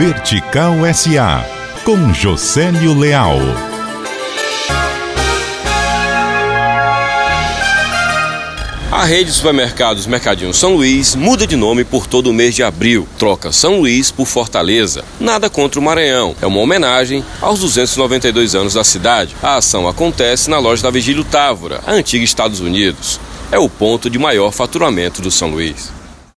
Vertical SA, com Josélio Leal. A rede de supermercados Mercadinho São Luís muda de nome por todo o mês de abril. Troca São Luís por Fortaleza. Nada contra o Maranhão. É uma homenagem aos 292 anos da cidade. A ação acontece na loja da Vigílio Távora, a antiga Estados Unidos. É o ponto de maior faturamento do São Luís.